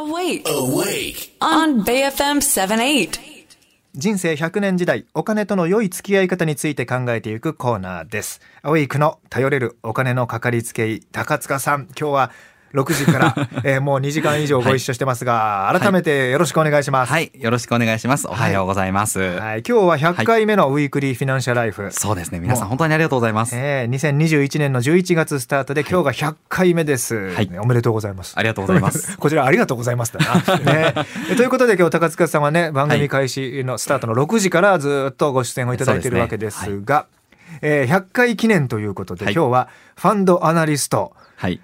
Awake. Awake. On BFM 78. 人生100年時代お金との良い付き合い方について考えていくコーナーですアウェイクの頼れるお金のかかりつけ医高塚さん今日は6時から、えーもう2時間以上ご一緒してますが、改めてよろしくお願いします、はい、よろしくお願いします。おはようございます。はい。今日は100回目のウィークリーフィナンシャルライフ、そうですね。皆さん本当にありがとうございます。えー、2021年の11月スタートで今日が100回目です、はい。おめでとうございます。ありがとうございます。こちらありがとうございますだな。ね、え ということで今日高塚さんはね番組開始のスタートの6時からずっとご出演をいただいているわけですが、えー100回記念ということで、はい。今日はファンドアナリスト。はい。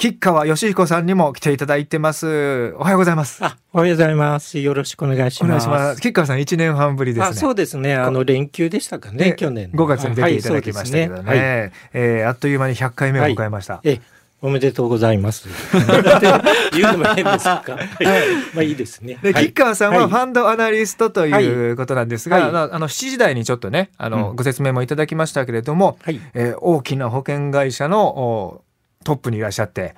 吉川義彦さんにも来ていただいてます。おはようございます。あ、おはようございます。よろしくお願いしお願います。します。吉川さん1年半ぶりですね。あ、そうですね。あの連休でしたかね、ね去年の。5月に出ていただきましたけどね。はいそうですはいえーあっという間に100回目を迎えました。え、おめでとうございます。言うのも変ですか。はいまあいいですね。で、はい吉川さんはファンドアナリストということなんですが、はいあのあの7時台にちょっとねあの、うんご説明もいただきましたけれども、はいえー大きな保険会社のおトップにいらっしゃって。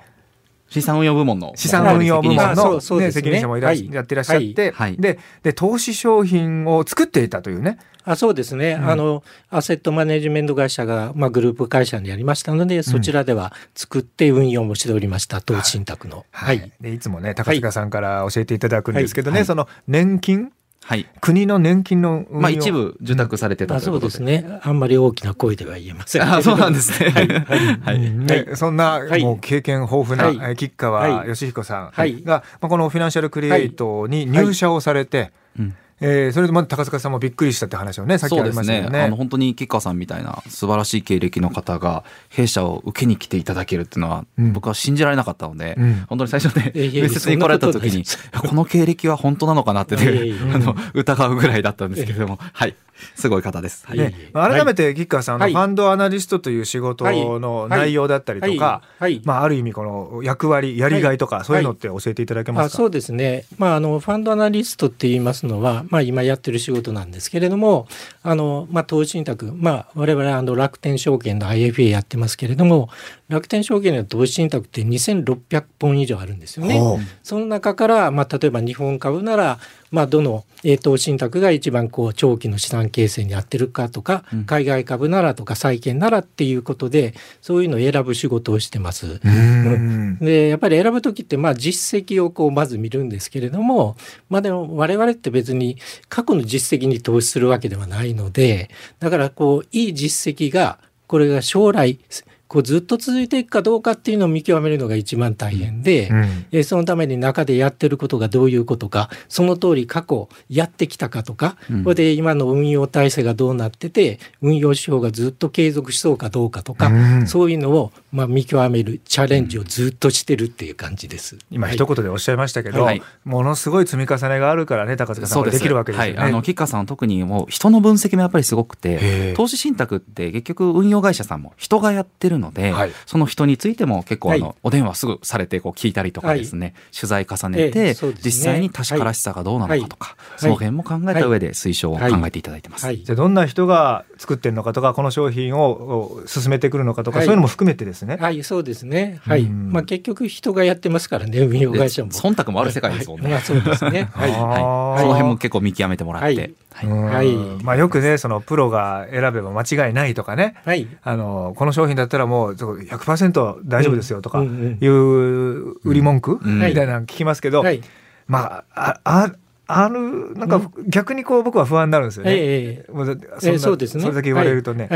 資産運用部門の。資産運用部門の、ね、責任者もいらっはい。やってらっしゃって、はい。でで投資商品を作っていたというね。あ、そうですね。うん。あのアセットマネジメント会社がまあグループ会社にありましたので、そちらでは作って運用もしておりました。投資信託の。はい。でいつもね高塚さんから教えていただくんですけどね、はい。その年金はい。国の年金の運用。まあ一部受託されてたあ、そうということで。ですね。あんまり大きな声では言えません。あ、そうなんですね。はい。はい。はい。そんな、はい。もう経験豊富な、はい。えー吉川はい。義彦さんが、はい。まあ、このフィナンシャルクリエイトに入社をされて、うんえーそれでまた高塚さんもびっくりしたって話をねさっきありそうですね。ましたよね。あの本当に吉川さんみたいな素晴らしい経歴の方が弊社を受けに来ていただけるっていうのは、うん。僕は信じられなかったので、うん。本当に最初ね面接に来られた時にそんなこの経歴は本当なのかなってねいやいやいや。あの疑うぐらいだったんですけれどもはい。すごい方です。はい。改めて吉川さんのはい。ファンドアナリストという仕事の内容だったりとか、はい。はい。まあ、ある意味この役割やりがいとか、そういうのって教えていただけますか、あそうですね、まあ、あのファンドアナリストって言いますのは、まあ、今やってる仕事なんですけれどもあの、まあ、投資信託、まあ、我々あの楽天証券の IFA やってますけれども楽天証券の投資信託って2600本以上あるんですよね。その中から、まあ、例えば日本株なら、まあ、どのえー投資信託が一番こう長期の資産形成に合ってるかとか、うん。海外株ならとか債券ならっていうことでそういうのを選ぶ仕事をしてます。うーん。でやっぱり選ぶ時ってまあ実績をこうまず見るんですけれどもまあでも我々って別に過去の実績に投資するわけではないのでだからこういい実績がこれが将来こうずっと続いていくかどうかっていうのを見極めるのが一番大変で、うん。えーそのために中でやってることがどういうことかその通り過去やってきたかとか、うん。これで今の運用体制がどうなってて運用指標がずっと継続しそうかどうかとか、うん。そういうのをまあ見極めるチャレンジをずっとしてるっていう感じです。今はい。一言でおっしゃいましたけど、はい。ものすごい積み重ねがあるからね高塚さん。これできるわけですよね。はい、あの吉川さんは特にもう人の分析もやっぱりすごくへてえ。投資信託って結局運用会社さんも人がやってるので、はい。その人についても結構あの、はいお電話すぐされてこう聞いたりとかですね、取材重ねえて、えそうですね。実際に確からしさがどうなのかとか、はい。その辺も考えた上で推奨を考えていただいてます。はい。じゃあどんな人が作ってるのかとかこの商品をお進めてくるのかとか、はい。そういうのも含めてですね。はい、そうですね。はい。うん。まあ結局人がやってますからね、運用で会社も。忖度もある世界ですもんね。はい。まあそうですね。はい。その辺も結構見極めてもらって、はい。はい。うん。はいまあよくねそのプロが選べば間違いないとかね。はい。あのこの商品だったらもうそう100%大丈夫ですよとかいう売り文句、うん。みたいなの聞きますけど、はい。まああああるなんか逆にこう僕は不安になるんですよね。ええそんなええそうですね。それだけ言われるとね。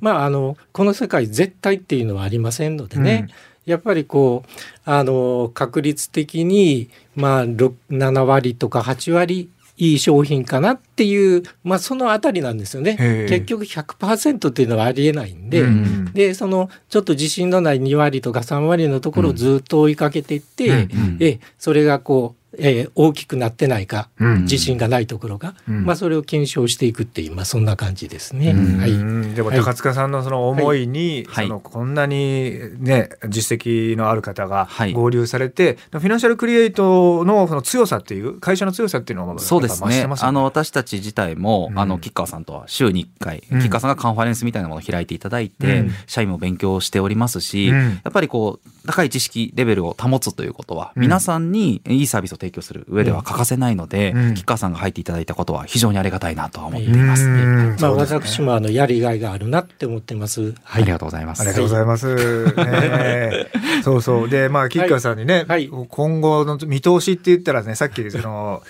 まああのこの世界絶対っていうのはありませんのでね、やっぱりこうあの確率的にまあろ7割とか8割いい商品かなっていう、まあ、そのあたりなんですよね。結局100%っていうのはありえないんで、うんでそのちょっと自信のない2割とか3割のところをずっと追いかけていって、うんうん。えそれがこうえー大きくなってないか、うん。自信がないところが、うん。まあ、それを検証していくっていう、まあ、そんな感じですね。うん。はい。うん。でも高塚さんのその思いに、はい。そのこんなにね実績のある方がはい。合流されて、フィナンシャルクリエイトのその強さっていう会社の強さっていうのもそうですね。やっぱ増してますよあの私たち自体も、うん。あの吉川さんとは週に1回、うん。吉川さんがカンファレンスみたいなものを開いていただいて、うん。社員も勉強しておりますし、うん。やっぱりこう高い知識レベルを保つということは、うん。皆さんにいいサービスを提供する上では欠かせないので、うん吉川さんが入っていただいたことは非常にありがたいなとは思っていうんます。うんまあ、私もあのやりがいがあるなって思ってます。ありがとうございます。ありがとうございます。ねえそうそう。で、まあ、吉川さんにね、はい今後の見通しって言ったらね、さっき、その、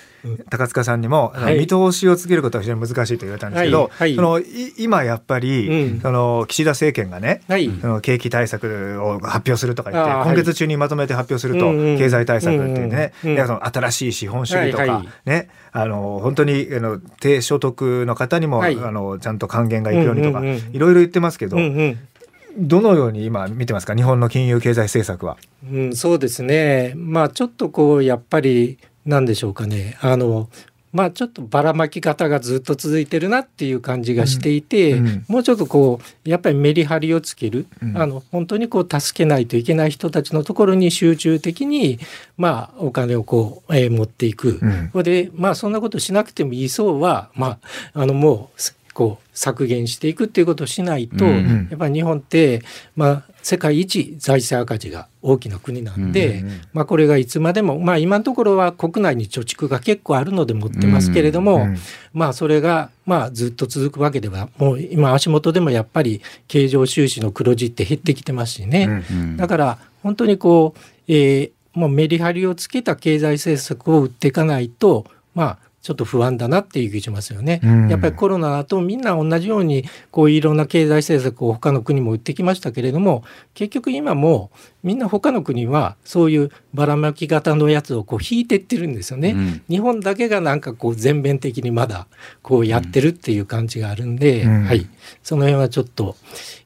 高塚さんにも、はい。見通しをつけることは非常に難しいと言われたんですけど、はい。はい。そのい今やっぱり、うん。その岸田政権がね、はい。その景気対策を発表するとか言って、今月中にまとめて発表すると、経済対策っていうね、うんその新しい資本主義とか、ね、あの本当にあの低所得の方にも、はい。あのちゃんと還元がいくようにとか、いろいろ言ってますけど、うんうん。どのように今見てますか？日本の金融経済政策は。うん、そうですね。まあちょっとこうやっぱりなんでしょうかね。あのまあちょっとばらまき方がずっと続いてるなっていう感じがしていて、うん。うん。もうちょっとこうやっぱりメリハリをつける、うん。あの本当にこう助けないといけない人たちのところに集中的にまあお金をこう、えー持っていく。うん。これでまあそんなことしなくてもいいそうはまああのもうすこう削減していくっていうことをしないと、うん。やっぱり日本ってまあ世界一財政赤字が大きな国なんで、うんうんまあこれがいつまでもまあ今のところは国内に貯蓄が結構あるので持ってますけれども、うん。まあそれがまあずっと続くわけではもう今足元でもやっぱり経常収支の黒字って減ってきてますしね。うんうん。だから本当にこう、えーもうメリハリをつけた経済政策を打っていかないとまあちょっと不安だなっていう気がしますよね。うんやっぱりコロナだとみんな同じようにこういろんな経済政策を他の国も打ってきましたけれども結局今もみんな他の国はそういうばらまき型のやつをこう引いてってるんですよね。うん。日本だけがなんかこう全面的にまだこうやってるっていう感じがあるんで、うん。はい、その辺はちょっと、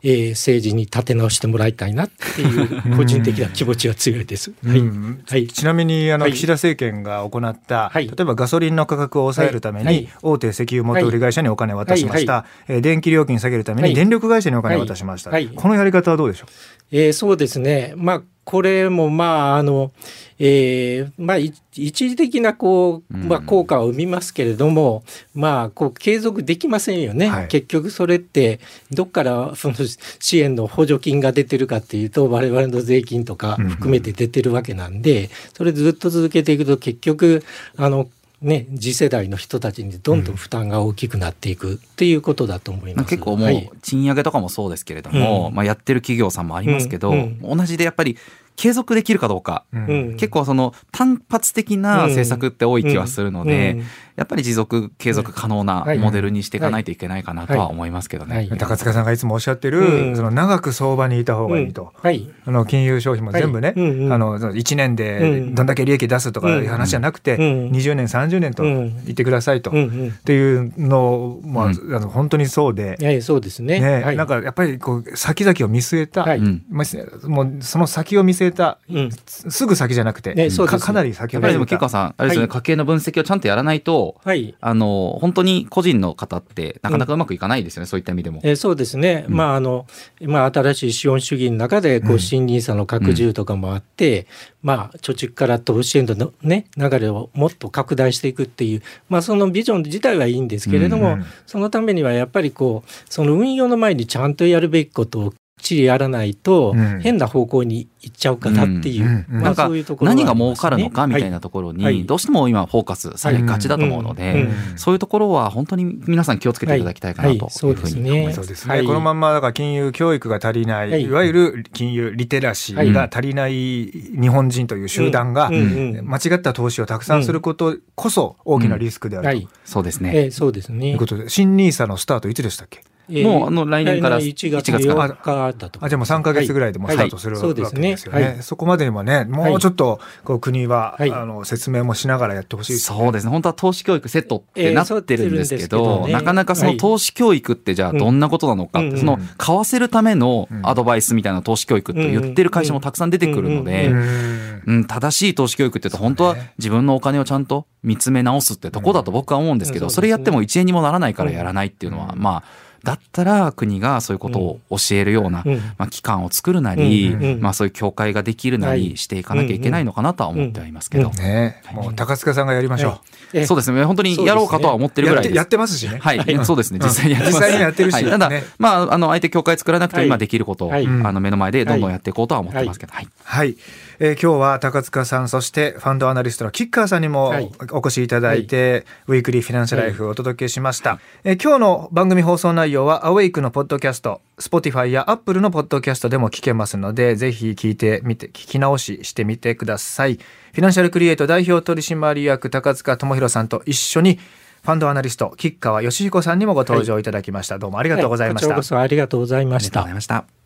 えー政治に立て直してもらいたいなっていう個人的な気持ちが強いです。はい、うんはい。ちなみにあのはい。岸田政権が行った、はい。例えばガソリンの価格を抑えるために、大手石油元売り会社にお金を渡しました、はえー電気料金下げるためにはい。電力会社にお金を渡しました、はい。はい。このやり方はどうでしょえーそうですね。まあこれもまああの、えーまあい一時的なこう、まあ、うん効果を生みますけれども、まあこう継続できませんよね。はい結局それってどっからその支援の補助金が出てるかっていうと我々の税金とか含めて出てるわけなんで、それずっと続けていくと結局あのね、次世代の人たちにどんどん負担が大きくなっていくっていうことだと思います。結構もはい、う賃上げとかもそうですけれども、うん。まあ、やってる企業さんもありますけど、うん。同じでやっぱり継続できるかどうか、う、うん。うん結構その単発的な政策って多い気はするので、うん。うん。やっぱり持続継続可能なはい。モデルにしていかないといけないかなとは思いますけどね。はい。高塚さんがいつもおっしゃってる、うん。その長く相場にいた方がいいと。うん。はい。あの金融商品も全部ね、はいうんうん。あのその1年でどんだけ利益出すとかいう話じゃなくて、うん。20年30年とうん。言ってくださいと、うんっうん。ていうのまあ、うあの本当にそうで、いやいやそうですね。ねはい、なんかやっぱりこう先々を見据えた、はい。うん。まあもうその先を見据えた、うん。すすぐ先じゃなくて、ねそうですかかなり先やっぱりでも結構さんあれですよね、はい。家計の分析をちゃんとやらないとはい。あの本当に個人の方ってなかなかうまくいかないですよね、そういった意味でも。えーそうですね、まああのまあ、新しい資本主義の中でこうんう新ニーサの拡充とかもあって、まあ、貯蓄から投資への、ね、流れをもっと拡大していくっていう、まあ、そのビジョン自体はいいんですけれども、うんうん。そのためにはやっぱりこうその運用の前にちゃんとやるべきことをちりやらないと、うん。変な方向に行っちゃうかなっていう、うん。うんうん。まあ、なんかそういうところはあり何が儲かるのかみたいなところはい。にどうしても今フォーカスされがちだと思うのはい。でうん。そういうところは本当に皆さん気をつけていただきたいかなとはいういうふうですねに思います。そうですね、はい。このまんまだから金融教育が足りない、はい。い、わゆる金融リテラシーが足りない日本人という集団が、間違った投資をたくさん。することこそ大きなリスクであると。はいそうですね。えーそうですねということで新ニーサのスタートいつでしたっけえーもうあの来年から来年1月1月から。8日だとあじゃあもう3か月ぐらいでもうスタートするわけですよね。はい。そこまでにはねもうちょっとこう国は、はい。あの説明もしながらやってほしいですね。そうですね。本当は投資教育セットってなってるんですけど、なってるんですけどね。なかなかその投資教育ってじゃあどんなことなのかって、うんその買わせるためのうん。アドバイスみたいな投資教育って言ってる会社もたくさん出てくるので、うんうん、正しい投資教育って言うと本当は自分のお金をちゃんと見つめ直すってとこだと僕は思うんですけど、うん。それやっても1円にもならないからやらないっていうのは、まあだったら国がそういうことを教えるような、うん。まあ、機関を作るなり、うんうんまあ、そういう協会ができるなはい。りしていかなきゃいけないのかなとは思ってはいますけど、うんね。もう高塚さんがやりましょええ。そうですね。本当にやろうかとは思ってう。るぐらいです。やってますしね。はい、そうですね。実際にやってます。実際にやってるし。はい。ただ、ね。まあ、あの、相手協会作らなくてもはい。今できることを、はい。あの、目の前でどんどんやっていこうとは思ってますけど、はい。はい、えー今日は高塚さんそしてファンドアナリストのキッカーさんにもはい。お越しいただいて、ウィークリーフィナンシャルライフをお届けしました、えー今日の番組放送内容はアウェイクのポッドキャスト Spotify や Apple のポッドキャストでも聞けますのでぜひ聞いてみて聞き直ししてみてください。フィナンシャルクリエイト代表取締役高塚智博さんと一緒にファンドアナリスト吉川義彦さんにもご登場いただきました、どうもありがとうございました、こちらこそありがとうございました。